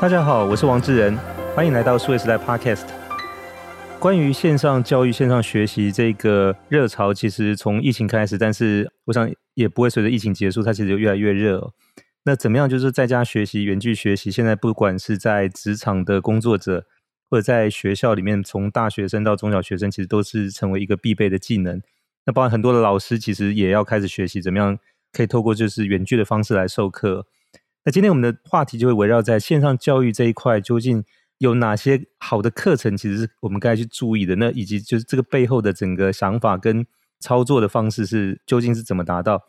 大家好，我是王志仁，欢迎来到数位时代 Podcast。关于线上教育、线上学习这个热潮，其实从疫情开始，但是我想也不会随着疫情结束，它其实就越来越热。那怎么样？就是在家学习、远距学习，现在不管是在职场的工作者，或者在学校里面，从大学生到中小学生，其实都是成为一个必备的技能。那包含很多的老师，其实也要开始学习怎么样可以透过就是远距的方式来授课。那今天我们的话题就会围绕在线上教育这一块，究竟有哪些好的课程，其实是我们该去注意的。那以及就是这个背后的整个想法跟操作的方式是究竟是怎么达到？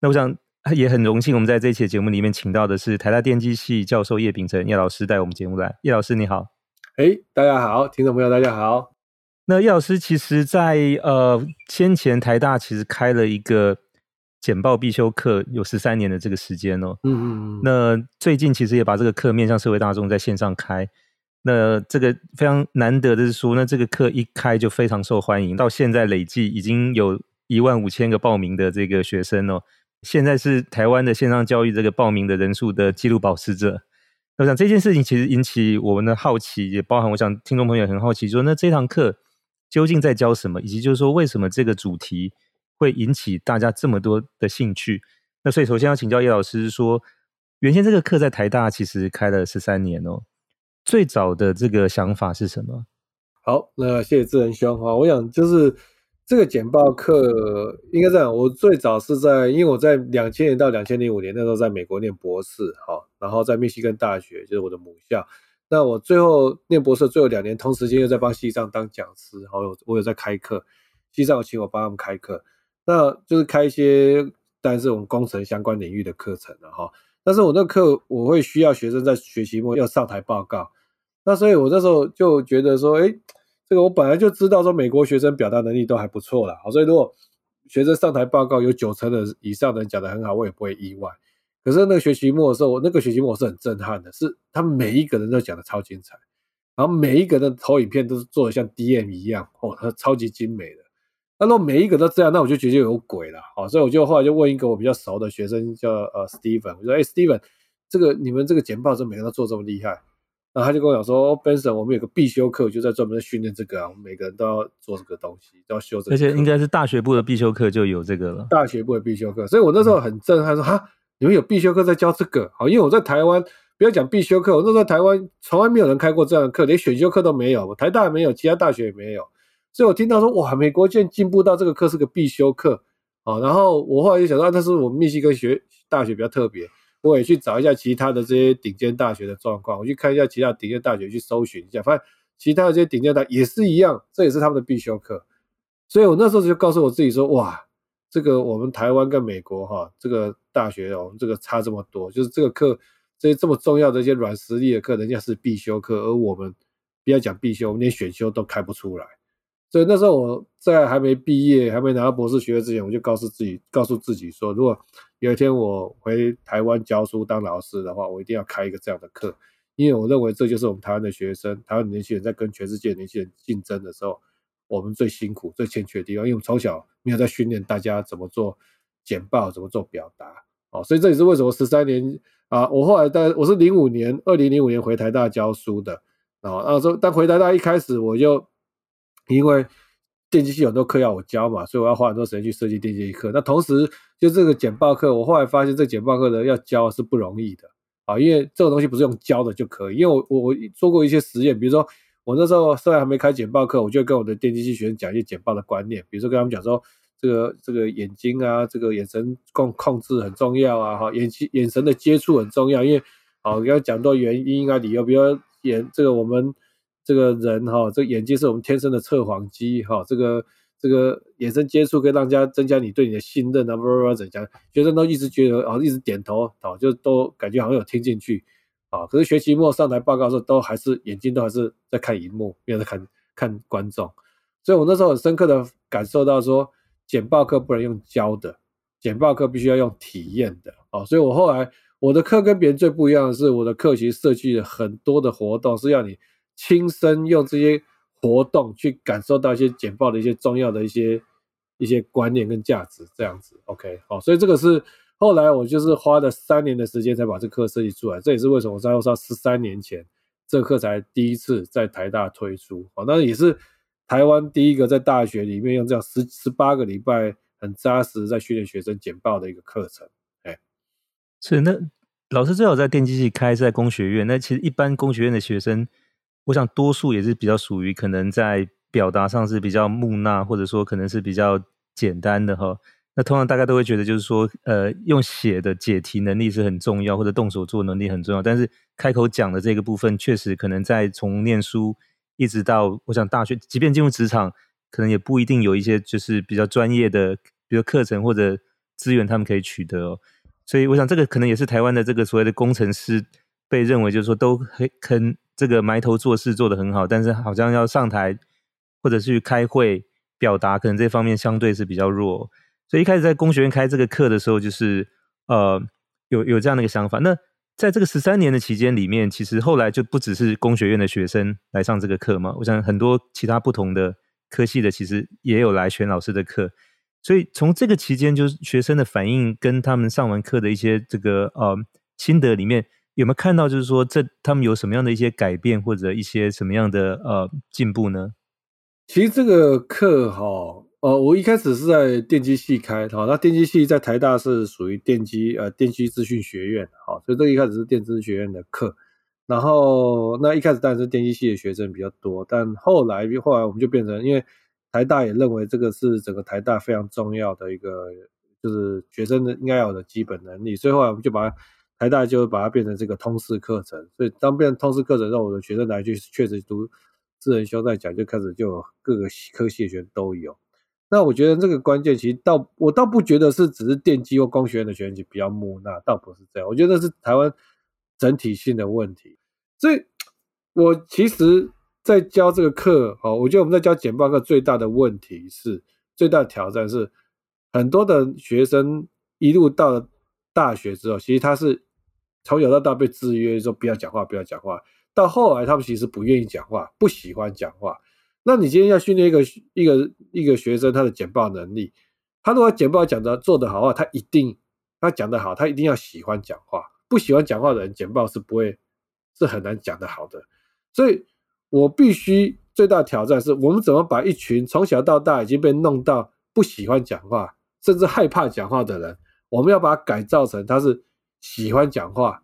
那我想也很荣幸，我们在这一期节目里面请到的是台大电机系教授叶秉成叶老师带我们节目来。叶老师你好。哎，大家好，听众朋友，大家好。那叶老师其实在，在呃先前台大其实开了一个简报必修课，有十三年的这个时间哦。嗯嗯嗯。那最近其实也把这个课面向社会大众在线上开。那这个非常难得的是说，那这个课一开就非常受欢迎，到现在累计已经有一万五千个报名的这个学生哦。现在是台湾的线上教育这个报名的人数的纪录保持者。我想这件事情其实引起我们的好奇，也包含我想听众朋友很好奇说，说那这堂课究竟在教什么，以及就是说为什么这个主题会引起大家这么多的兴趣？那所以首先要请教叶老师说，原先这个课在台大其实开了十三年哦，最早的这个想法是什么？好，那谢谢志仁兄哈，我想就是。这个简报课应该这样，我最早是在，因为我在两千年到两千零五年那时候在美国念博士，哈，然后在密西根大学就是我的母校。那我最后念博士最后两年，同时间又在帮西藏当讲师，好，我我有在开课，西藏有请我帮他们开课，那就是开一些，但是我们工程相关领域的课程了哈。但是我那课我会需要学生在学期末要上台报告，那所以我那时候就觉得说，哎。这个我本来就知道，说美国学生表达能力都还不错了，好，所以如果学生上台报告有九成的以上的人讲得很好，我也不会意外。可是那个学期末的时候，我那个学期末我是很震撼的，是他们每一个人都讲得超精彩，然后每一个人的投影片都是做得像 DM 一样，哦，他超级精美的。那如果每一个都这样，那我就觉得有鬼了，好，所以我就后来就问一个我比较熟的学生，叫呃 Steven，我说，哎，Steven，这个你们这个简报怎么每个人都做这么厉害？然后他就跟我讲说，哦，Benson，我们有个必修课，就在专门训练这个啊，我们每个人都要做这个东西，都要修这个。而且应该是大学部的必修课就有这个了。大学部的必修课，所以我那时候很震撼，说哈，你们有必修课在教这个？好，因为我在台湾，不要讲必修课，我那时候台湾从来没有人开过这样的课，连选修课都没有，台大也没有，其他大学也没有。所以我听到说，哇，美国竟然进步到这个课是个必修课啊！然后我后来就想到，那是我们密西根学大学比较特别。我也去找一下其他的这些顶尖大学的状况，我去看一下其他顶尖大学，去搜寻一下，发现其他的这些顶尖大学也是一样，这也是他们的必修课。所以我那时候就告诉我自己说，哇，这个我们台湾跟美国哈，这个大学哦这个差这么多，就是这个课这些这么重要的一些软实力的课，人家是必修课，而我们不要讲必修，我们连选修都开不出来。所以那时候我在还没毕业、还没拿到博士学位之前，我就告诉自己，告诉自己说，如果有一天我回台湾教书当老师的话，我一定要开一个这样的课，因为我认为这就是我们台湾的学生、台湾年轻人在跟全世界年轻人竞争的时候，我们最辛苦、最欠缺的地方。因为我们从小没有在训练大家怎么做简报、怎么做表达，哦，所以这也是为什么十三年啊，我后来在我是零五年，二零零五年回台大教书的，啊，那时候但回台大一开始我就。因为电机系有很多课要我教嘛，所以我要花很多时间去设计电机课。那同时，就这个简报课，我后来发现这简报课呢要教是不容易的啊，因为这个东西不是用教的就可以。因为我我做过一些实验，比如说我那时候虽然还没开简报课，我就跟我的电机系学生讲一些简报的观念，比如说跟他们讲说，这个这个眼睛啊，这个眼神控控制很重要啊，哈，眼睛眼神的接触很重要，因为好要讲到原因啊理由，比如说眼这个我们。这个人哈，这个眼睛是我们天生的测谎机哈，这个这个眼神接触可以让家增加你对你的信任啊，不不不怎样？学生都一直觉得啊，一直点头啊，就都感觉好像有听进去啊。可是学期末上台报告的时候，都还是眼睛都还是在看荧幕，没有在看看观众。所以我那时候很深刻的感受到说，简报课不能用教的，简报课必须要用体验的啊。所以我后来我的课跟别人最不一样的是，我的课其实设计了很多的活动，是要你。亲身用这些活动去感受到一些简报的一些重要的一些一些观念跟价值，这样子，OK，好，所以这个是后来我就是花了三年的时间才把这课设计出来，这也是为什么我在说十三年前这课才第一次在台大推出啊，那也是台湾第一个在大学里面用这样十十八个礼拜很扎实在训练学生简报的一个课程。哎，是那老师最好在电机系开在工学院，那其实一般工学院的学生，我想多数也是比较属于可能在表达上是比较木讷，或者说可能是比较简单的哈。那通常大家都会觉得，就是说，呃，用写的解题能力是很重要，或者动手做能力很重要。但是开口讲的这个部分，确实可能在从念书一直到我想大学，即便进入职场，可能也不一定有一些就是比较专业的，比如课程或者资源他们可以取得哦。所以我想这个可能也是台湾的这个所谓的工程师被认为就是说都很坑这个埋头做事做得很好，但是好像要上台或者是去开会表达，可能这方面相对是比较弱。所以一开始在工学院开这个课的时候，就是呃有有这样的一个想法。那在这个十三年的期间里面，其实后来就不只是工学院的学生来上这个课嘛。我想很多其他不同的科系的，其实也有来选老师的课。所以从这个期间，就是学生的反应跟他们上完课的一些这个呃心得里面，有没有看到就是说这他们有什么样的一些改变，或者一些什么样的呃进步呢？其实这个课哈。呃，我一开始是在电机系开，哈，那电机系在台大是属于电机呃电机资讯学院，哈，所以这一开始是电资学院的课，然后那一开始当然是电机系的学生比较多，但后来后来我们就变成，因为台大也认为这个是整个台大非常重要的一个，就是学生的应该有的基本能力，所以后来我们就把它台大就会把它变成这个通识课程，所以当变成通识课程，让我的学生来就确实读智能修在讲，就开始就各个科系的学生都有。那我觉得这个关键其实倒我倒不觉得是只是电机或工学院的学生比较木讷，倒不是这样。我觉得是台湾整体性的问题。所以，我其实，在教这个课，哦，我觉得我们在教简报课最大的问题是，最大的挑战是，很多的学生一路到了大学之后，其实他是从小到大被制约说不要讲话，不要讲话，到后来他们其实不愿意讲话，不喜欢讲话。那你今天要训练一个一个一个学生他的简报能力，他如果简报讲的做得好的话，他一定他讲得好，他一定要喜欢讲话。不喜欢讲话的人，简报是不会是很难讲得好的。所以我必须最大挑战是我们怎么把一群从小到大已经被弄到不喜欢讲话，甚至害怕讲话的人，我们要把它改造成他是喜欢讲话，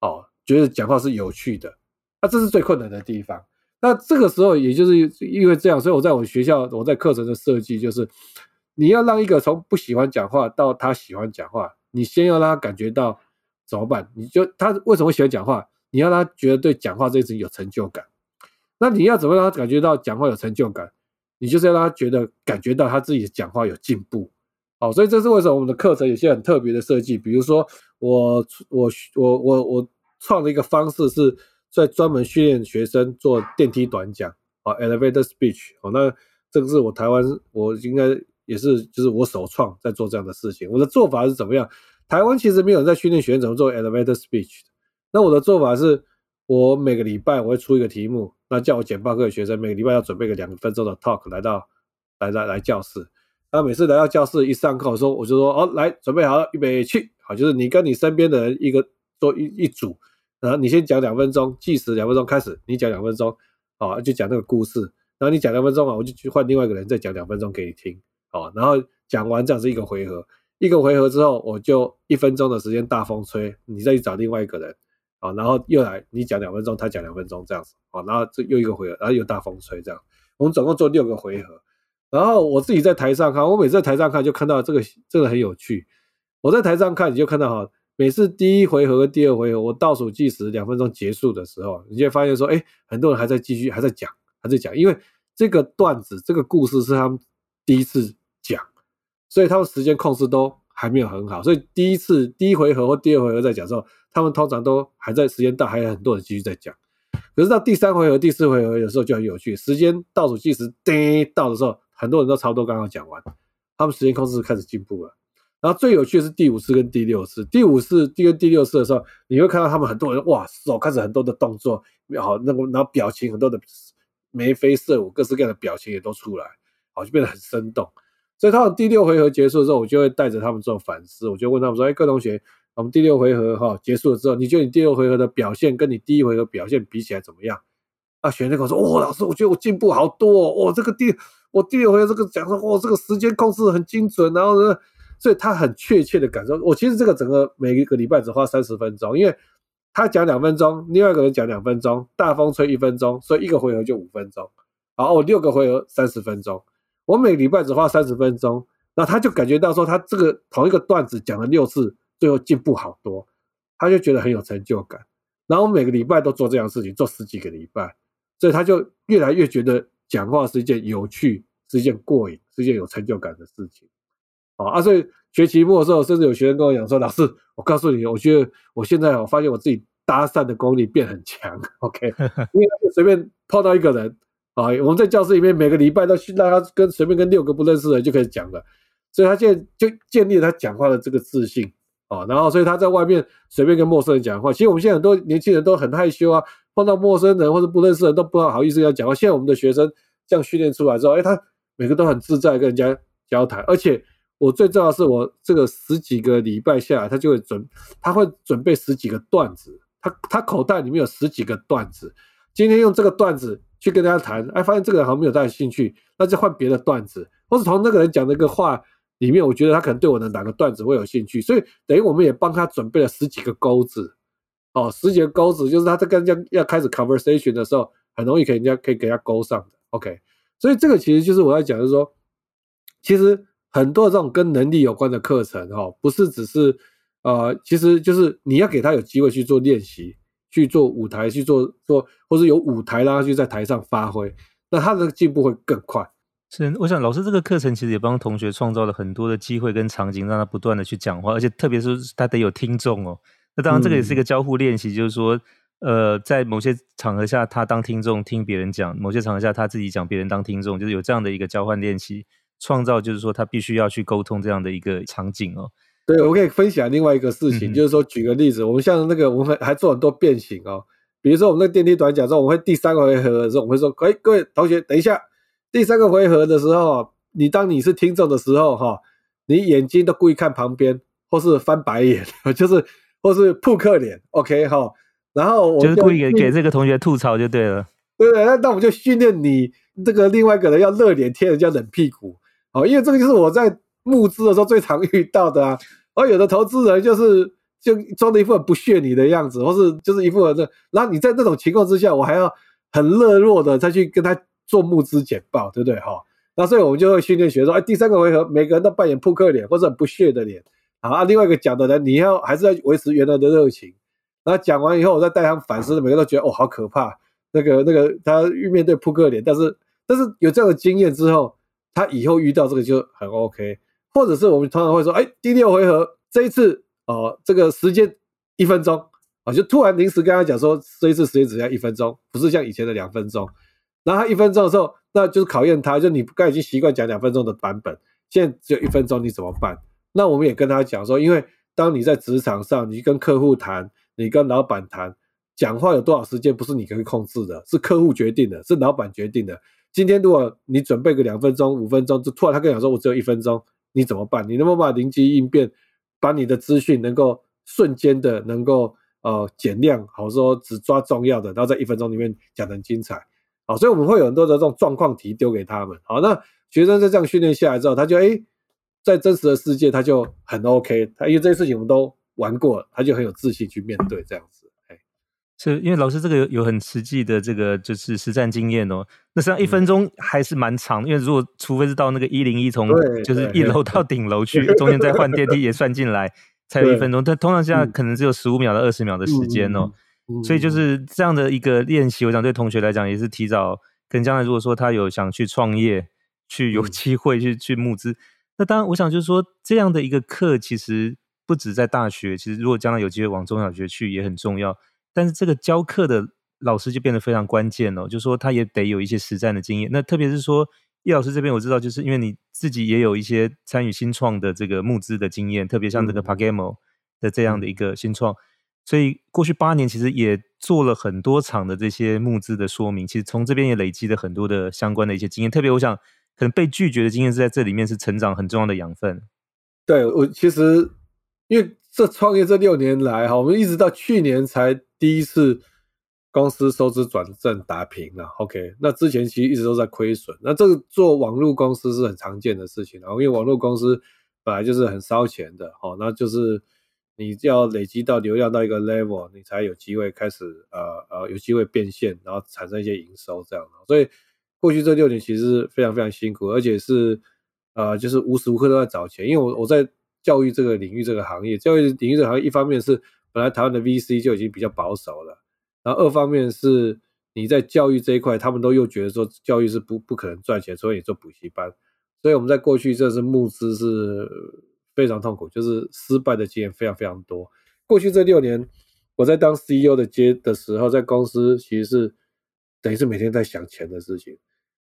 哦，觉得讲话是有趣的。那这是最困难的地方。那这个时候，也就是因为这样，所以我在我学校，我在课程的设计就是，你要让一个从不喜欢讲话到他喜欢讲话，你先要让他感觉到怎么办？你就他为什么喜欢讲话？你要让他觉得对讲话这件事情有成就感。那你要怎么让他感觉到讲话有成就感？你就是要让他觉得感觉到他自己讲话有进步。好，所以这是为什么我们的课程有些很特别的设计，比如说我我我我我创的一个方式是。在专门训练学生做电梯短讲啊，elevator speech 哦，那这个是我台湾，我应该也是就是我首创在做这样的事情。我的做法是怎么样？台湾其实没有人在训练学生怎么做 elevator speech。那我的做法是，我每个礼拜我会出一个题目，那叫我简报课的学生每个礼拜要准备个两分钟的 talk 来到来来来教室。那每次来到教室一上课的时候，我就说哦，来准备好，预备去，好，就是你跟你身边的人一个做一一组。然后你先讲两分钟，计时两分钟开始，你讲两分钟，好，就讲那个故事。然后你讲两分钟啊，我就去换另外一个人再讲两分钟给你听，好，然后讲完这样是一个回合，一个回合之后我就一分钟的时间大风吹，你再去找另外一个人，好，然后又来你讲两分钟，他讲两分钟这样子，好，然后这又一个回合，然后又大风吹这样，我们总共做六个回合。然后我自己在台上看，我每次在台上看就看到这个这个很有趣。我在台上看你就看到哈。每次第一回合和第二回合，我倒数计时两分钟结束的时候，你就会发现说，哎，很多人还在继续，还在讲，还在讲，因为这个段子、这个故事是他们第一次讲，所以他们时间控制都还没有很好，所以第一次第一回合或第二回合在讲的时候，他们通常都还在时间到，还有很多人继续在讲。可是到第三回合、第四回合有时候就很有趣，时间倒数计时叮到的时候，很多人都差不多刚刚讲完，他们时间控制开始进步了。然后最有趣的是第五次跟第六次，第五次第跟第六次的时候，你会看到他们很多人哇，手开始很多的动作，好，那个然后表情很多的眉飞色舞，各式各样的表情也都出来，好，就变得很生动。所以他们第六回合结束的时候，我就会带着他们做反思，我就问他们说：“哎，各位同学，我们第六回合哈结束了之后，你觉得你第六回合的表现跟你第一回合表现比起来怎么样？”啊，学生跟我说：“哦，老师，我觉得我进步好多哦，哦这个第我第六回这个讲说，哦，这个时间控制很精准，然后呢，所以他很确切的感受。我其实这个整个每一个礼拜只花三十分钟，因为他讲两分钟，另外一个人讲两分钟，大风吹一分钟，所以一个回合就五分钟。好，我六个回合三十分钟。”我每个礼拜只花三十分钟，那他就感觉到说，他这个同一个段子讲了六次，最后进步好多，他就觉得很有成就感。然后每个礼拜都做这样的事情，做十几个礼拜，所以他就越来越觉得讲话是一件有趣、是一件过瘾、是一件有成就感的事情。好啊，所以学期末的时候，甚至有学生跟我讲说：“老师，我告诉你，我觉得我现在我发现我自己搭讪的功力变很强。”OK，因为随便碰到一个人。啊，我们在教室里面每个礼拜都去让他跟随便跟六个不认识的人就可以讲了，所以他现在就建立了他讲话的这个自信啊。然后，所以他在外面随便跟陌生人讲话，其实我们现在很多年轻人都很害羞啊，碰到陌生人或者不认识人都不好意思要讲话。现在我们的学生这样训练出来之后，哎，他每个都很自在跟人家交谈。而且我最重要的是，我这个十几个礼拜下来，他就会准他会准备十几个段子，他他口袋里面有十几个段子，今天用这个段子。去跟大家谈，哎，发现这个人好像没有大兴趣，那就换别的段子，或是从那个人讲的一个话里面，我觉得他可能对我的哪个段子会有兴趣，所以等于我们也帮他准备了十几个钩子，哦，十几个钩子，就是他在跟人家要开始 conversation 的时候，很容易给人家可以给他勾上的，OK，所以这个其实就是我要讲，就是说，其实很多这种跟能力有关的课程，哈，不是只是，呃，其实就是你要给他有机会去做练习。去做舞台，去做做，或是有舞台让他去在台上发挥，那他的进步会更快。是，我想老师这个课程其实也帮同学创造了很多的机会跟场景，让他不断的去讲话，而且特别是他得有听众哦。那当然这个也是一个交互练习，嗯、就是说，呃，在某些场合下他当听众听别人讲，某些场合下他自己讲别人当听众，就是有这样的一个交换练习，创造就是说他必须要去沟通这样的一个场景哦。对，我可以分享另外一个事情，嗯、就是说，举个例子，我们像那个，我们还做很多变形哦。比如说，我们那电梯短讲说，我们会第三个回合的时候，我们会说，哎，各位同学，等一下，第三个回合的时候，你当你是听众的时候，哈，你眼睛都故意看旁边，或是翻白眼，就是或是扑克脸，OK 哈。然后我就，就是故意给给这个同学吐槽就对了。对对，那那我们就训练你这个另外一个人要热脸贴人家冷屁股，哦，因为这个就是我在。募资的时候最常遇到的啊，而有的投资人就是就装的一副很不屑你的样子，或是就是一副这，然后你在那种情况之下，我还要很热络的再去跟他做募资简报，对不对哈？那所以我们就会训练学生说，哎，第三个回合每个人都扮演扑克脸或者很不屑的脸，啊，另外一个讲的人你要还是要维持原来的热情，然后讲完以后我再带他们反思，每个人都觉得哦好可怕，那个那个他遇面对扑克脸，但是但是有这样的经验之后，他以后遇到这个就很 OK。或者是我们通常会说，哎，第六回合这一次哦，这个时间一分钟啊，就突然临时跟他讲说，这一次时间只要一分钟，不是像以前的两分钟。然后他一分钟的时候，那就是考验他，就你刚已经习惯讲两分钟的版本，现在只有一分钟，你怎么办？那我们也跟他讲说，因为当你在职场上，你跟客户谈，你跟老板谈，讲话有多少时间不是你可以控制的，是客户决定的，是老板决定的。今天如果你准备个两分钟、五分钟，就突然他跟你讲说，我只有一分钟。你怎么办？你能不能把灵机应变，把你的资讯能够瞬间的能够呃减量，好说只抓重要的，然后在一分钟里面讲得很精彩，好，所以我们会有很多的这种状况题丢给他们，好，那学生在这样训练下来之后，他就诶，在真实的世界他就很 OK，他因为这些事情我们都玩过了，他就很有自信去面对这样子。是因为老师这个有有很实际的这个就是实战经验哦，那实际上一分钟还是蛮长，嗯、因为如果除非是到那个一零一从就是一楼到顶楼去，中间再换电梯 也算进来，才有一分钟，但通常现在可能只有十五秒到二十秒的时间哦，嗯、所以就是这样的一个练习，我想对同学来讲也是提早，跟将来如果说他有想去创业，去有机会去、嗯、去募资，那当然我想就是说这样的一个课其实不止在大学，其实如果将来有机会往中小学去也很重要。但是这个教课的老师就变得非常关键了，就是说他也得有一些实战的经验。那特别是说叶老师这边，我知道就是因为你自己也有一些参与新创的这个募资的经验，特别像这个 PaGamO 的这样的一个新创，所以过去八年其实也做了很多场的这些募资的说明，其实从这边也累积了很多的相关的一些经验。特别我想，可能被拒绝的经验是在这里面是成长很重要的养分。对，我其实因为这创业这六年来哈，我们一直到去年才第一次公司收支转正打平了。OK，那之前其实一直都在亏损。那这个做网络公司是很常见的事情，然后因为网络公司本来就是很烧钱的，哦，那就是你要累积到流量到一个 level，你才有机会开始呃呃有机会变现，然后产生一些营收这样的。所以过去这六年其实是非常非常辛苦，而且是。呃，就是无时无刻都在找钱，因为我我在教育这个领域这个行业，教育领域这行业，一方面是本来台湾的 VC 就已经比较保守了，然后二方面是你在教育这一块，他们都又觉得说教育是不不可能赚钱，所以你做补习班，所以我们在过去这是募资是非常痛苦，就是失败的经验非常非常多。过去这六年我在当 CEO 的接的时候，在公司其实是等于是每天在想钱的事情，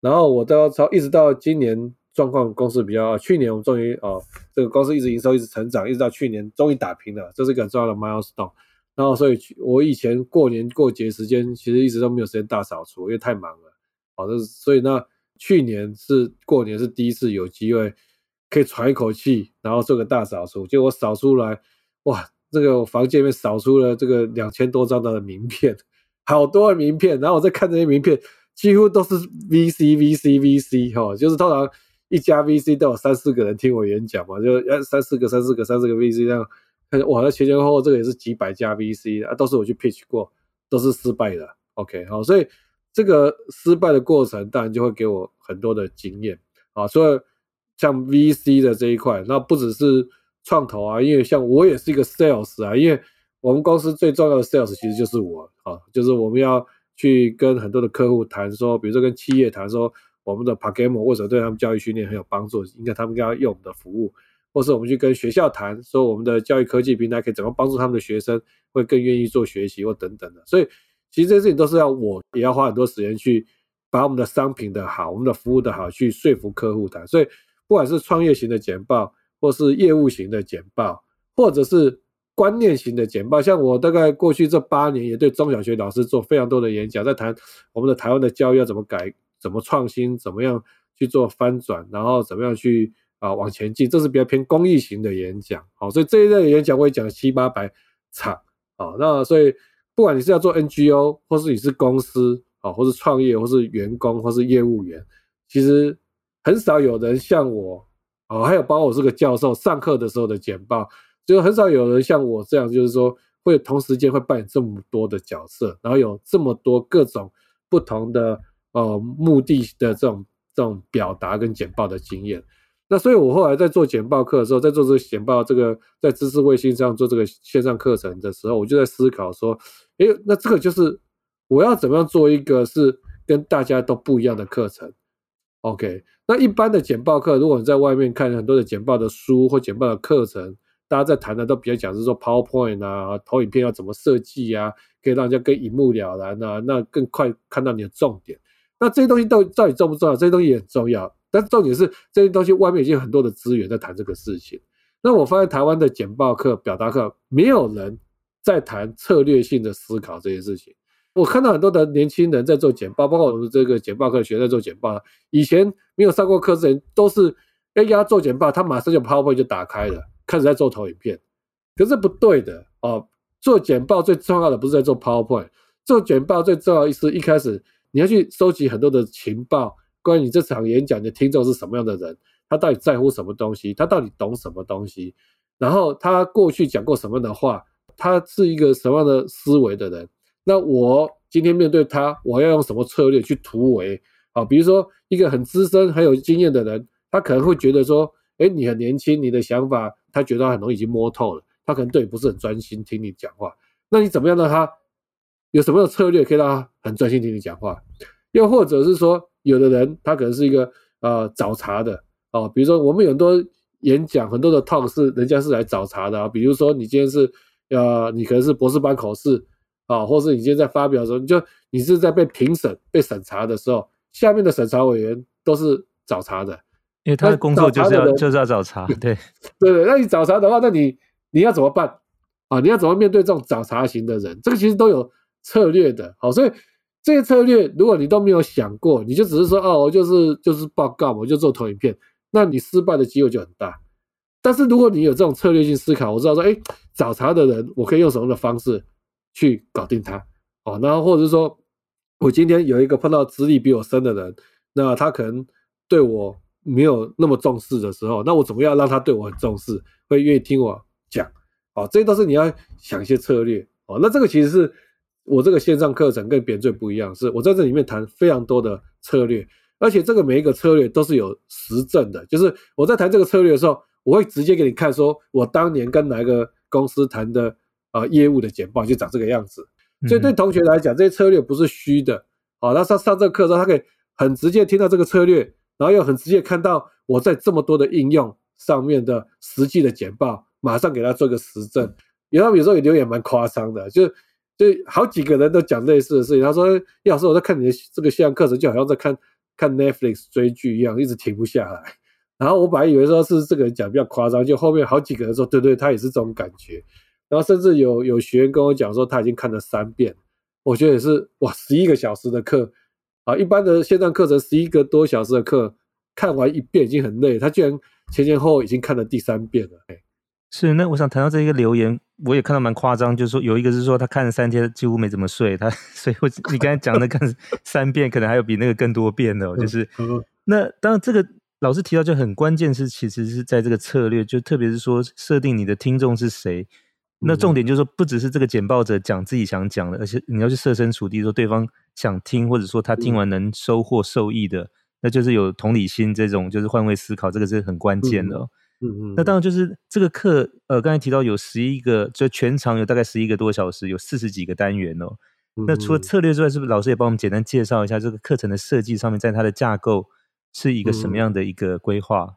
然后我都要超一直到今年。状况公司比较，去年我们终于哦，这个公司一直营收一直成长，一直到去年终于打平了，这是一个很重要的 milestone。然后所以，我以前过年过节时间其实一直都没有时间大扫除，因为太忙了。好，这是所以呢，去年是过年是第一次有机会可以喘一口气，然后做个大扫除。结果扫出来，哇，这个房间里面扫出了这个两千多张的名片，好多的名片。然后我在看这些名片，几乎都是 VC VC VC 哈，就是通常。一家 VC 都有三四个人听我演讲嘛，就三四个、三四个、三四个 VC 这样，哇，那前前后后这个也是几百家 VC 啊，都是我去 pitch 过，都是失败的。OK，好，所以这个失败的过程当然就会给我很多的经验啊。所以像 VC 的这一块，那不只是创投啊，因为像我也是一个 sales 啊，因为我们公司最重要的 sales 其实就是我啊，就是我们要去跟很多的客户谈说，比如说跟企业谈说。我们的 PaGamO 为什么对他们教育训练很有帮助？应该他们应该要用我们的服务，或是我们去跟学校谈，说我们的教育科技平台可以怎么帮助他们的学生，会更愿意做学习或等等的。所以，其实这些事情都是要我也要花很多时间去把我们的商品的好，我们的服务的好去说服客户谈。所以，不管是创业型的简报，或是业务型的简报，或者是观念型的简报，像我大概过去这八年也对中小学老师做非常多的演讲，在谈我们的台湾的教育要怎么改。怎么创新？怎么样去做翻转？然后怎么样去啊、往前进？这是比较偏公益型的演讲。好，所以这一类演讲我也讲七八百场。好，那所以不管你是要做 NGO，或是你是公司，啊，或是创业，或是员工，或是业务员，其实很少有人像我，啊，还有包括我是个教授上课的时候的简报，就很少有人像我这样，就是说会同时间会扮演这么多的角色，然后有这么多各种不同的。呃，目的的这种这种表达跟简报的经验，那所以我后来在做简报课的时候，在做这个简报这个在知识卫星上做这个线上课程的时候，我就在思考说，诶，那这个就是我要怎么样做一个是跟大家都不一样的课程？OK，那一般的简报课，如果你在外面看很多的简报的书或简报的课程，大家在谈的都比较讲是说 PowerPoint 啊，投影片要怎么设计啊，可以让人家更一目了然啊，那更快看到你的重点。那这些东西到到底重不重要？这些东西也很重要，但重点是这些东西外面已经很多的资源在谈这个事情。那我发现台湾的简报课、表达课，没有人在谈策略性的思考这些事情。我看到很多的年轻人在做简报，包括我们这个简报课学生在做简报，以前没有上过课之前，都是哎呀做简报，他马上就 PowerPoint 就打开了，开始在做投影片。可是不对的哦，做简报最重要的不是在做 PowerPoint，做简报最重要的是一开始。你要去收集很多的情报，关于你这场演讲的听众是什么样的人，他到底在乎什么东西，他到底懂什么东西，然后他过去讲过什么样的话，他是一个什么样的思维的人。那我今天面对他，我要用什么策略去突围啊？比如说一个很资深、很有经验的人，他可能会觉得说，哎，你很年轻，你的想法他觉得他很容易已经摸透了，他可能对你不是很专心听你讲话。那你怎么样让他？有什么样的策略可以让他很专心听你讲话？又或者是说，有的人他可能是一个呃找茬的哦，比如说我们有很多演讲，很多的 talk 是人家是来找茬的啊。比如说你今天是呃，你可能是博士班口试啊，或是你今天在发表的时候，你就你是在被评审、被审查的时候，下面的审查委员都是找茬的，因为他的工作就是要就是要找茬。对对对，那你找茬的话，那你你要怎么办啊？你要怎么面对这种找茬型的人？这个其实都有。策略的，好，所以这些策略，如果你都没有想过，你就只是说哦，我就是就是报告，我就做投影片，那你失败的机会就很大。但是如果你有这种策略性思考，我知道说，哎，找茬的人，我可以用什么样的方式去搞定他？哦，然后或者是说我今天有一个碰到资历比我深的人，那他可能对我没有那么重视的时候，那我怎么样让他对我很重视，会愿意听我讲？哦，这些都是你要想一些策略。哦，那这个其实是。我这个线上课程跟别人最不一样，是我在这里面谈非常多的策略，而且这个每一个策略都是有实证的。就是我在谈这个策略的时候，我会直接给你看，说我当年跟哪一个公司谈的啊、呃、业务的简报就长这个样子。所以对同学来讲，这些策略不是虚的。好，那上上这个课之后，他可以很直接听到这个策略，然后又很直接看到我在这么多的应用上面的实际的简报，马上给他做一个实证。然后有时候也留言蛮夸张的，就。就好几个人都讲类似的事情。他说：“叶老师，我在看你的这个线上课程，就好像在看看 Netflix 追剧一样，一直停不下来。” 然后我本来以为说是这个人讲比较夸张，就后面好几个人说：“对对，他也是这种感觉。”然后甚至有有学员跟我讲说，他已经看了三遍。我觉得也是哇，十一个小时的课啊，一般的线上课程十一个多小时的课，看完一遍已经很累，他居然前前后后已经看了第三遍了。是，那我想谈到这一个留言，我也看到蛮夸张，就是说有一个是说他看了三天几乎没怎么睡，他 所以我你刚才讲的看三遍，可能还有比那个更多遍的，就是那当然这个老师提到就很关键是，其实是在这个策略，就特别是说设定你的听众是谁，那重点就是说不只是这个简报者讲自己想讲的，而且你要去设身处地说对方想听，或者说他听完能收获受益的，那就是有同理心这种，就是换位思考，这个是很关键的。嗯嗯，那当然就是这个课，呃，刚才提到有十一个，就全长有大概十一个多小时，有四十几个单元哦。嗯、那除了策略之外，是不是老师也帮我们简单介绍一下这个课程的设计上面，在它的架构是一个什么样的一个规划？嗯、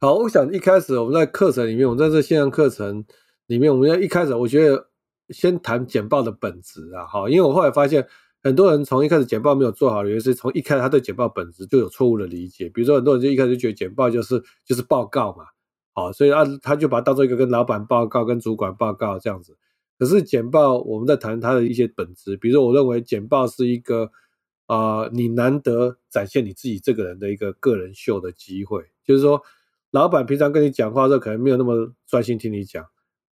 好，我想一开始我们在课程里面，我们在这线上课程里面，我们要一开始我觉得先谈简报的本质啊，好，因为我后来发现很多人从一开始简报没有做好的原因是从一开始他对简报本质就有错误的理解，比如说很多人就一开始觉得简报就是就是报告嘛。好，所以他他就把它当做一个跟老板报告、跟主管报告这样子。可是简报，我们在谈它的一些本质，比如说，我认为简报是一个啊、你难得展现你自己这个人的一个个人秀的机会。就是说，老板平常跟你讲话的时候，可能没有那么专心听你讲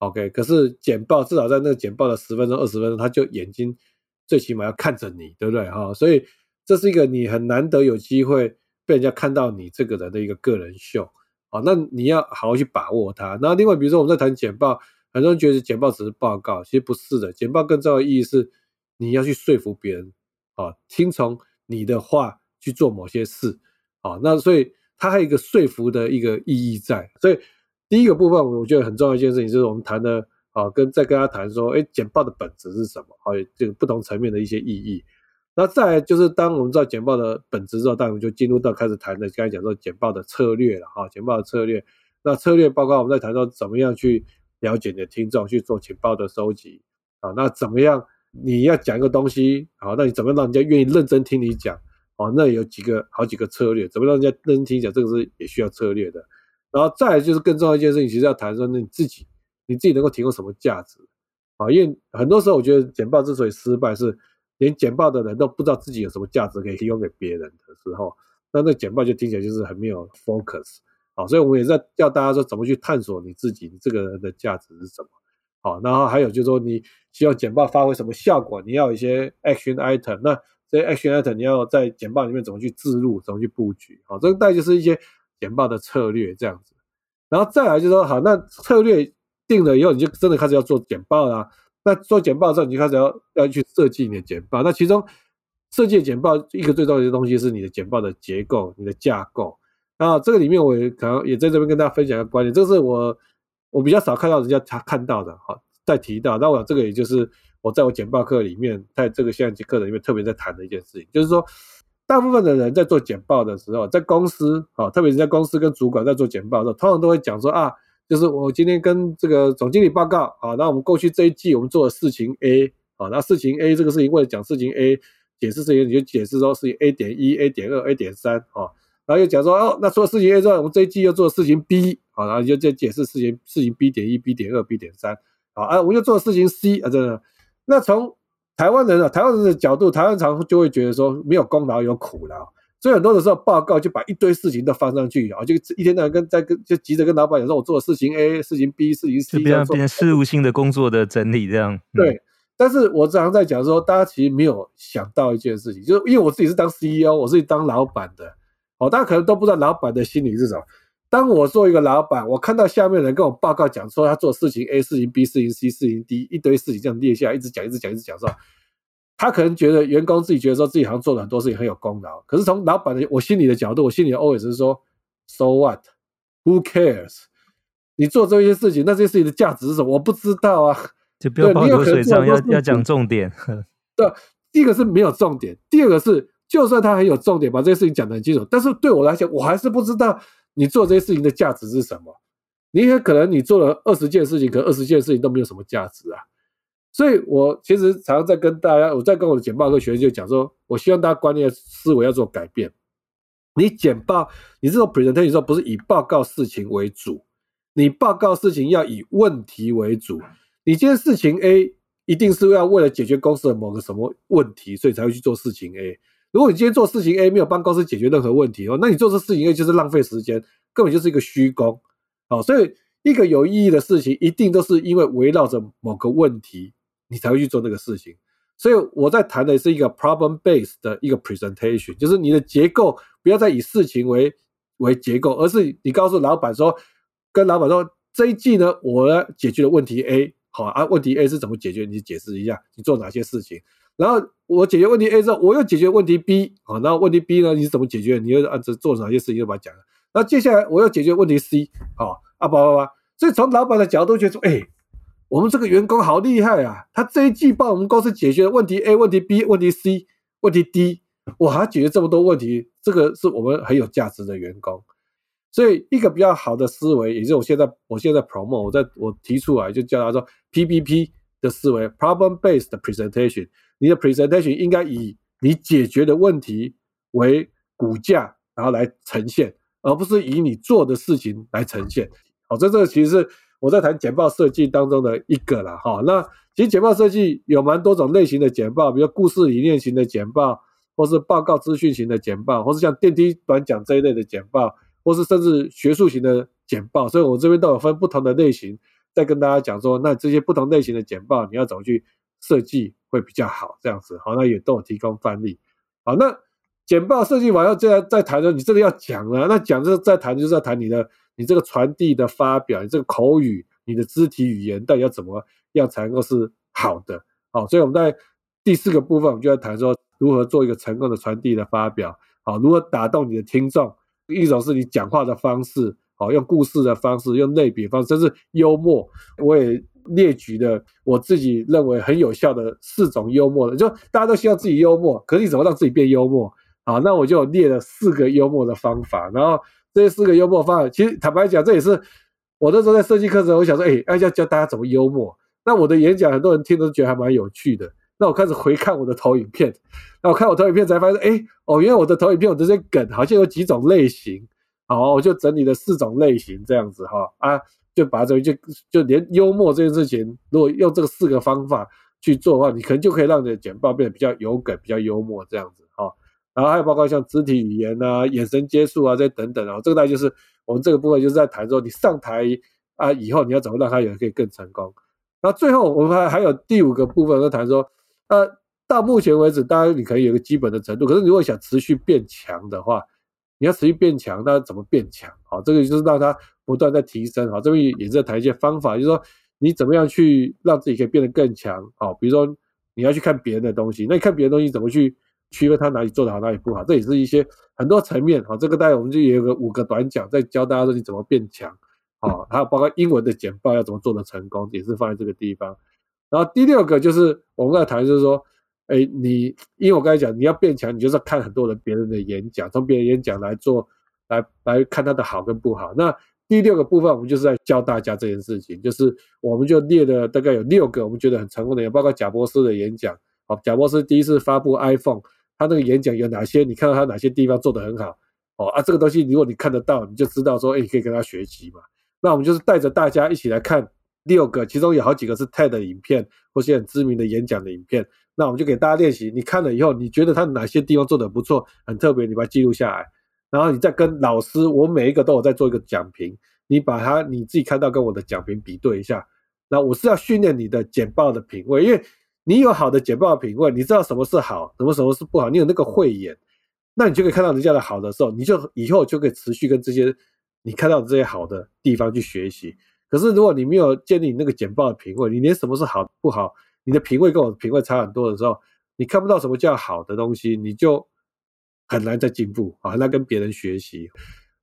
，OK。可是简报至少在那个简报的十分钟、二十分钟，他就眼睛最起码要看着你，对不对？哈，所以这是一个你很难得有机会被人家看到你这个人的一个个人秀。啊，那你要好好去把握它。那另外，比如说我们在谈简报，很多人觉得简报只是报告，其实不是的。简报更重要的意义是你要去说服别人，啊，听从你的话去做某些事。啊，那所以它还有一个说服的一个意义在。所以第一个部分，我觉得很重要一件事情就是我们谈的啊，跟再跟他谈说，哎，简报的本质是什么？还有这个不同层面的一些意义。那再就是，当我们知道简报的本质之后，当然我们就进入到开始谈的，刚才讲说简报的策略了哈。简报的策略，那策略包括我们在谈到怎么样去了解你的听众，去做简报的收集啊。那怎么样你要讲一个东西，好，那你怎么让人家愿意认真听你讲？哦，那有几个好几个策略，怎么让人家认真听你讲？这个是也需要策略的。然后再就是更重要一件事情，其实要谈说，你自己你自己能够提供什么价值啊？因为很多时候我觉得简报之所以失败是。连简报的人都不知道自己有什么价值可以提供给别人的时候，那那简报就听起来就是很没有 focus。好，所以我们也在教大家说怎么去探索你自己，你这个人的价值是什么。好，然后还有就是说你希望简报发挥什么效果，你要有一些 action item。那这些 action item 你要在简报里面怎么去置入，怎么去布局。好，这个大概就是一些简报的策略这样子。然后再来就是说，好，那策略定了以后，你就真的开始要做简报啦。那做简报之后，你就开始要要去设计你的简报。那其中设计简报一个最重要的东西是你的简报的结构、你的架构。那这个里面我也可能也在这边跟大家分享一个观点，这是我我比较少看到人家他看到的，好，再提到。那我这个也就是我在我简报课里面，在这个线上课里面特别在谈的一件事情，就是说，大部分的人在做简报的时候，在公司，啊，特别是在公司跟主管在做简报的时候，通常都会讲说啊。就是我今天跟这个总经理报告，啊，那我们过去这一季我们做的事情 A，啊，那事情 A 这个事情为了讲事情 A，解释事情你就解释说事情 A 点一、A 点二、A 点三，啊，然后又讲说哦，那除了事情 A 之外，我们这一季又做了事情 B，啊，然后你就再解释事情事情 B 点一、B 点二、B 点三，好，啊，我们又做了事情 C 啊，这个，那从台湾人啊，台湾人的角度，台湾常就会觉得说没有功劳有苦劳，所以很多的时候报告就把一堆事情都放上去啊，就一天到晚跟在跟就急着跟老板讲说，我做的事情 A，事情 B，事情 C，就变成变成事务性的工作的整理这样。对，但是我常常在讲说，大家其实没有想到一件事情，就是因为我自己是当 CEO，我自己当老板的，哦，大家可能都不知道老板的心理是什么。当我做一个老板，我看到下面人跟我报告讲说他做事情 A 事情 B 事情 C 事情 D 一堆事情这样列下来，一直讲一直讲一直讲说，他可能觉得员工自己觉得说自己好像做了很多事情很有功劳，可是从老板的我心里的角度，我心里的 always 是说，So what？Who cares？你做这些事情，那这些事情的价值是什么？我不知道啊，就不要泡流水账，要要讲重点。对，第一个是没有重点，第二个是就算他很有重点，把这些事情讲得很清楚，但是对我来讲，我还是不知道。你做这些事情的价值是什么？你也可能你做了二十件事情，可二十件事情都没有什么价值啊。所以我其实常常在跟大家，我在跟我的简报课学生就讲说，我希望大家观念思维要做改变。你简报，你这种 presentation 时候不是以报告事情为主，你报告事情要以问题为主。你这件事情 A 一定是要为了解决公司的某个什么问题，所以才会去做事情 A。如果你今天做事情 A 没有帮公司解决任何问题哦，那你做这事情 A 就是浪费时间，根本就是一个虚功。哦，所以一个有意义的事情，一定都是因为围绕着某个问题，你才会去做那个事情。所以我在谈的是一个 problem based 的一个 presentation，就是你的结构不要再以事情为为结构，而是你告诉老板说，跟老板说这一季呢，我解决的问题 A，好啊，问题 A 是怎么解决？你解释一下，你做哪些事情？然后我解决问题 A 之后，我又解决问题 B 啊，那问题 B 呢，你是怎么解决？你又按照做哪些事情，就把它讲了。那接下来我又解决问题 C，好啊，叭叭叭。所以从老板的角度觉得说，哎，我们这个员工好厉害啊，他这一季帮我们公司解决问题 A、问题 B、问题 C、问题 D，哇，他解决这么多问题，这个是我们很有价值的员工。所以一个比较好的思维，也就是我现在我现在 promote，我在我提出来就叫他说 PBP 的思维，Problem Based Presentation。你的 presentation 应该以你解决的问题为骨架，然后来呈现，而不是以你做的事情来呈现。好，这这个其实是我在谈简报设计当中的一个了哈。那其实简报设计有蛮多种类型的简报，比如故事理念型的简报，或是报告资讯型的简报，或是像电梯短讲这一类的简报，或是甚至学术型的简报。所以我这边都有分不同的类型，在跟大家讲说，那这些不同类型的简报你要怎么去设计会比较好，这样子好，那也都有提供范例。好，那简报设计完要再再谈的，你真的要讲了，那讲这再谈就是要谈你的你这个传递的发表，你这个口语，你的肢体语言到底要怎么样才能够是好的。好，所以我们在第四个部分，我们就要谈说如何做一个成功的传递的发表。好，如何打动你的听众？一种是你讲话的方式，好，用故事的方式，用类比方式，甚至幽默。我也。列举的我自己认为很有效的四种幽默的，就大家都希望自己幽默，可是你怎么让自己变幽默？好，那我就列了四个幽默的方法。然后这四个幽默方法，其实坦白讲，这也是我那时候在设计课程，我想说，哎，要教大家怎么幽默。那我的演讲，很多人听都觉得还蛮有趣的。那我开始回看我的投影片，那我看我投影片才发现，哎，哦，原来我的投影片我这些梗，好像有几种类型。好，我就整理了四种类型这样子哈啊。就把这就就连幽默这件事情，如果用这个四个方法去做的话，你可能就可以让你的简报变得比较有梗、比较幽默这样子哈。然后还有包括像肢体语言啊、眼神接触啊这些等等啊，这个大概就是我们这个部分就是在谈说你上台啊以后你要怎么让他也可以更成功。然后最后我们还还有第五个部分在谈说，呃，到目前为止，当然你可以有个基本的程度，可是如果想持续变强的话，你要持续变强，那怎么变强？好，这个就是让他。不断在提升，好，这边也是在谈一些方法，就是说你怎么样去让自己可以变得更强，好，比如说你要去看别人的东西，那你看别人东西怎么去区分他哪里做得好，哪里不好，这也是一些很多层面，好，这个大概我们就也有个五个短讲，在教大家说你怎么变强，好，还有包括英文的简报要怎么做得成功，也是放在这个地方。然后第六个就是我们在谈，就是说，哎，你因为我刚才讲你要变强，你就是要看很多人别人的演讲，从别人演讲来做，来来看他的好跟不好，那。第六个部分，我们就是在教大家这件事情，就是我们就列了大概有六个我们觉得很成功的，也包括贾博士的演讲。好，贾博士第一次发布 iPhone，他那个演讲有哪些？你看到他哪些地方做得很好？哦啊，这个东西如果你看得到，你就知道说，哎，可以跟他学习嘛。那我们就是带着大家一起来看六个，其中有好几个是 TED 的影片或是很知名的演讲的影片。那我们就给大家练习，你看了以后，你觉得他哪些地方做得不错，很特别，你把它记录下来，然后你再跟老师，我每一个都有在做一个讲评，你把它你自己看到跟我的讲评比对一下。那我是要训练你的简报的品味，因为你有好的简报的品味，你知道什么是好，什么什么是不好，你有那个慧眼，那你就可以看到人家的好的时候，你就以后就可以持续跟这些你看到这些好的地方去学习。可是如果你没有建立那个简报的品味，你连什么是好不好，你的品味跟我的品味差很多的时候，你看不到什么叫好的东西，你就很难再进步啊，很难跟别人学习。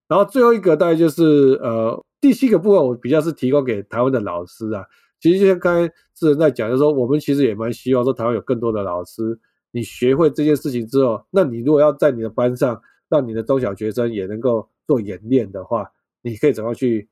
然后最后一个大概就是呃。第七个部分，我比较是提供给台湾的老师啊。其实就像刚才智仁在讲，就说我们其实也蛮希望说台湾有更多的老师，你学会这件事情之后，那你如果要在你的班上让你的中小学生也能够做演练的话，你可以怎么去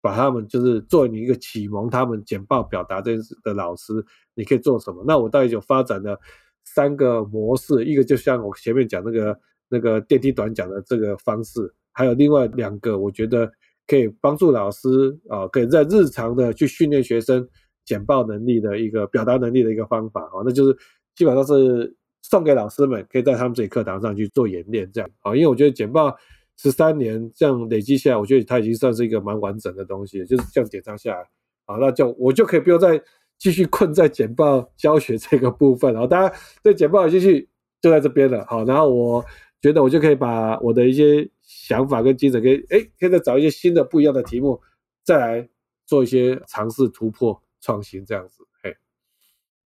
把他们就是作为你一个启蒙他们简报表达这件事的老师，你可以做什么？那我大概就发展了三个模式，一个就像我前面讲那个那个电梯短讲的这个方式，还有另外两个，我觉得。可以帮助老师啊，可以在日常的去训练学生简报能力的一个表达能力的一个方法啊，那就是基本上是送给老师们，可以在他们自己课堂上去做演练这样啊。因为我觉得简报十三年这样累积下来，我觉得它已经算是一个蛮完整的东西，就是这样检查下来好，那就我就可以不用再继续困在简报教学这个部分，然后大家对简报有兴趣就在这边了，好，然后我觉得我就可以把我的一些。想法跟精神可以，哎，可以再找一些新的不一样的题目，再来做一些尝试、突破、创新这样子。嘿，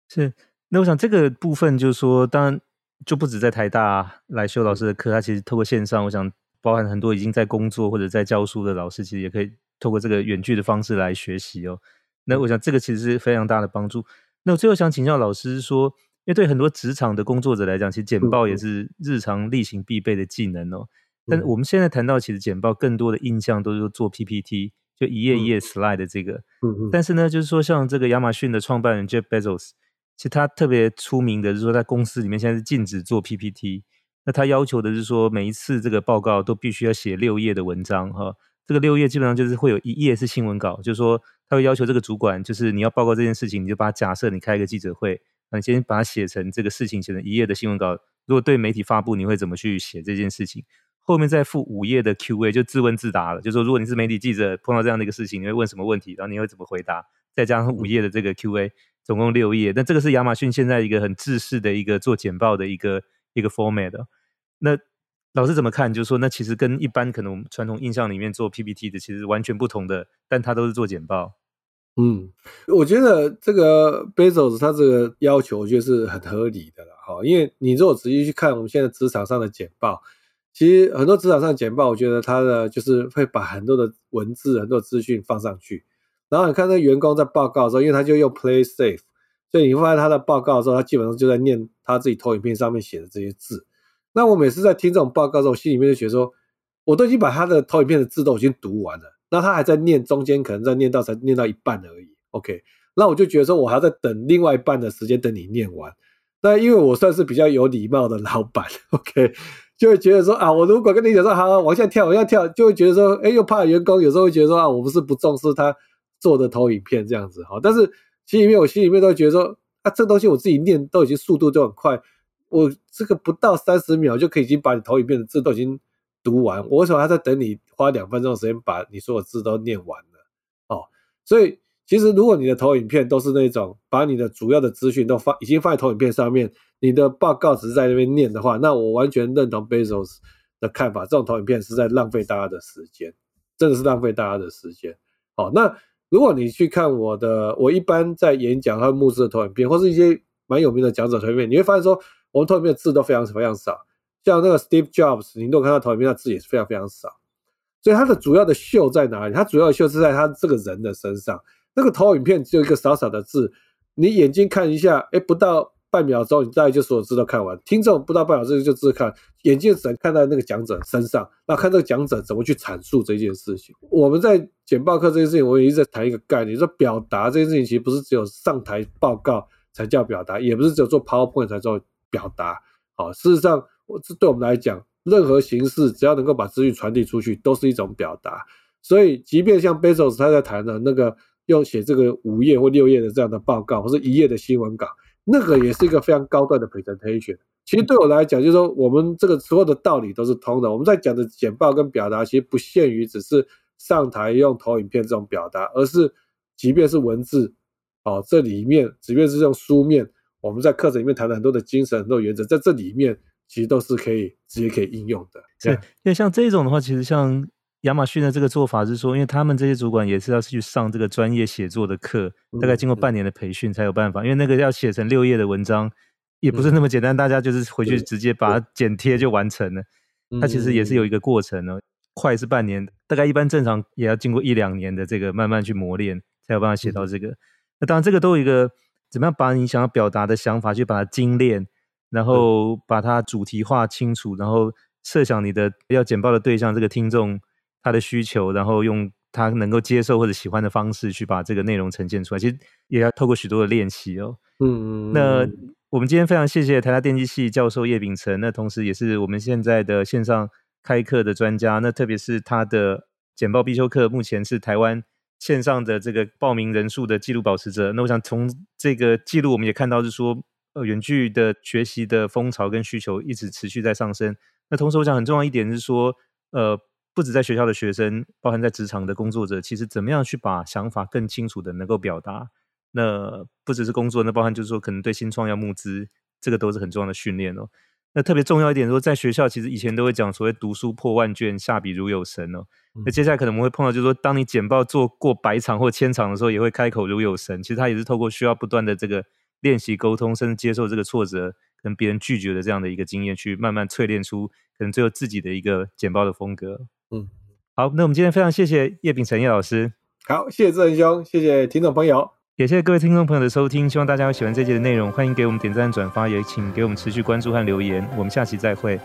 是。那我想这个部分就是说，当然就不止在台大来修老师的课，他其实透过线上，我想包含很多已经在工作或者在教书的老师，其实也可以透过这个远距的方式来学习哦。那我想这个其实是非常大的帮助。那我最后想请教老师说，因为对很多职场的工作者来讲，其实简报也是日常例行必备的技能哦。但我们现在谈到，其实简报更多的印象都是做 PPT，就一页一页 slide 的这个。嗯嗯。但是呢，就是说像这个亚马逊的创办人 Jeff Bezos，其实他特别出名的就是说，在公司里面现在是禁止做 PPT。那他要求的是说，每一次这个报告都必须要写六页的文章哈。这个六页基本上就是会有一页是新闻稿，就是说他会要求这个主管，就是你要报告这件事情，你就把它假设你开一个记者会，那你先把它写成这个事情写成一页的新闻稿。如果对媒体发布，你会怎么去写这件事情？后面再附五页的 Q&A，就自问自答了。就是说，如果你是媒体记者，碰到这样的一个事情，你会问什么问题，然后你会怎么回答？再加上五页的这个 Q&A，总共六页。那这个是亚马逊现在一个很制式的一个做简报的一个一个 format。那老师怎么看？就是说，那其实跟一般可能我们传统印象里面做 PPT 的其实完全不同的，但他都是做简报。嗯，我觉得这个 Bezos 他这个要求，我觉得是很合理的了。哈，因为你如果仔细去看我们现在职场上的简报。其实很多职场上简报，我觉得他的就是会把很多的文字、很多资讯放上去，然后你看那员工在报告的时候，因为他就用 Play Safe，所以你会发现他的报告的时候，他基本上就在念他自己投影片上面写的这些字。那我每次在听这种报告的时候，我心里面就觉得说，我都已经把他的投影片的字都已经读完了，那他还在念，中间可能在念到才念到一半而已。OK，那我就觉得说我还要再等另外一半的时间等你念完。那因为我算是比较有礼貌的老板，OK。就会觉得说啊，我如果跟你讲说好，好，往下跳，往下跳，就会觉得说，哎，又怕员工有时候会觉得说啊，我不是不重视他做的投影片这样子哈。但是心里面，我心里面都会觉得说啊，这东西我自己念都已经速度就很快，我这个不到三十秒就可以已经把你投影片的字都已经读完，我为什么还在等你花两分钟的时间把你所有字都念完了？哦，所以。其实，如果你的投影片都是那种把你的主要的资讯都放已经放在投影片上面，你的报告只是在那边念的话，那我完全认同 Bezos 的看法。这种投影片是在浪费大家的时间，真的是浪费大家的时间。好，那如果你去看我的，我一般在演讲和募资的投影片，或是一些蛮有名的讲者投影片，你会发现说，我们投影片的字都非常非常少。像那个 Steve Jobs，你都看到投影片，的字也是非常非常少。所以它的主要的秀在哪里？它主要的秀是在他这个人的身上。那个投影片只有一个少少的字，你眼睛看一下，哎，不到半秒钟，你大概就所有字都看完。听众不到半秒钟就只看，眼睛只能看到那个讲者身上，那看这个讲者怎么去阐述这件事情。我们在简报课这件事情，我也一直在谈一个概念，说表达这件事情其实不是只有上台报告才叫表达，也不是只有做 PowerPoint 才做表达。好，事实上，我这对我们来讲，任何形式只要能够把资讯传递出去，都是一种表达。所以，即便像 Bezos 他在谈的那个。用写这个五页或六页的这样的报告，或是一页的新闻稿，那个也是一个非常高端的 presentation。其实对我来讲，就是说我们这个所有的道理都是通的。我们在讲的简报跟表达，其实不限于只是上台用投影片这种表达，而是即便是文字，哦，这里面即便是用书面，我们在课程里面谈了很多的精神、很多原则，在这里面其实都是可以直接可以应用的。对，因为像这种的话，其实像亚马逊的这个做法是说，因为他们这些主管也是要去上这个专业写作的课，大概经过半年的培训才有办法，因为那个要写成六页的文章。也不是那么简单，大家就是回去直接把它剪贴就完成了。它其实也是有一个过程哦，快是半年，大概一般正常也要经过一两年的这个慢慢去磨练，才有办法写到这个。那当然，这个都有一个怎么样把你想要表达的想法去把它精炼，然后把它主题化清楚，然后设想你的要简报的对象这个听众他的需求，然后用他能够接受或者喜欢的方式去把这个内容呈现出来。其实也要透过许多的练习哦。嗯，那。我们今天非常谢谢台大电机系教授叶秉成，那同时也是我们现在的线上开课的专家。那特别是他的简报必修课，目前是台湾线上的这个报名人数的记录保持者。那我想从这个记录，我们也看到是说，呃，远距的学习的风潮跟需求一直持续在上升。那同时，我想很重要一点是说，呃，不止在学校的学生，包含在职场的工作者，其实怎么样去把想法更清楚的能够表达。那不只是工作，那包含就是说，可能对新创要募资，这个都是很重要的训练哦。那特别重要一点说，在学校其实以前都会讲所谓读书破万卷，下笔如有神哦。那接下来可能我们会碰到，就是说，当你简报做过百场或千场的时候，也会开口如有神。其实他也是透过需要不断的这个练习沟通，甚至接受这个挫折，跟别人拒绝的这样的一个经验，去慢慢淬炼出可能最后自己的一个简报的风格。嗯，好，那我们今天非常谢谢叶秉成叶老师。好，谢谢志恒兄，谢谢听众朋友。也谢谢各位听众朋友的收听，希望大家会喜欢这节的内容，欢迎给我们点赞、转发，也请给我们持续关注和留言。我们下期再会。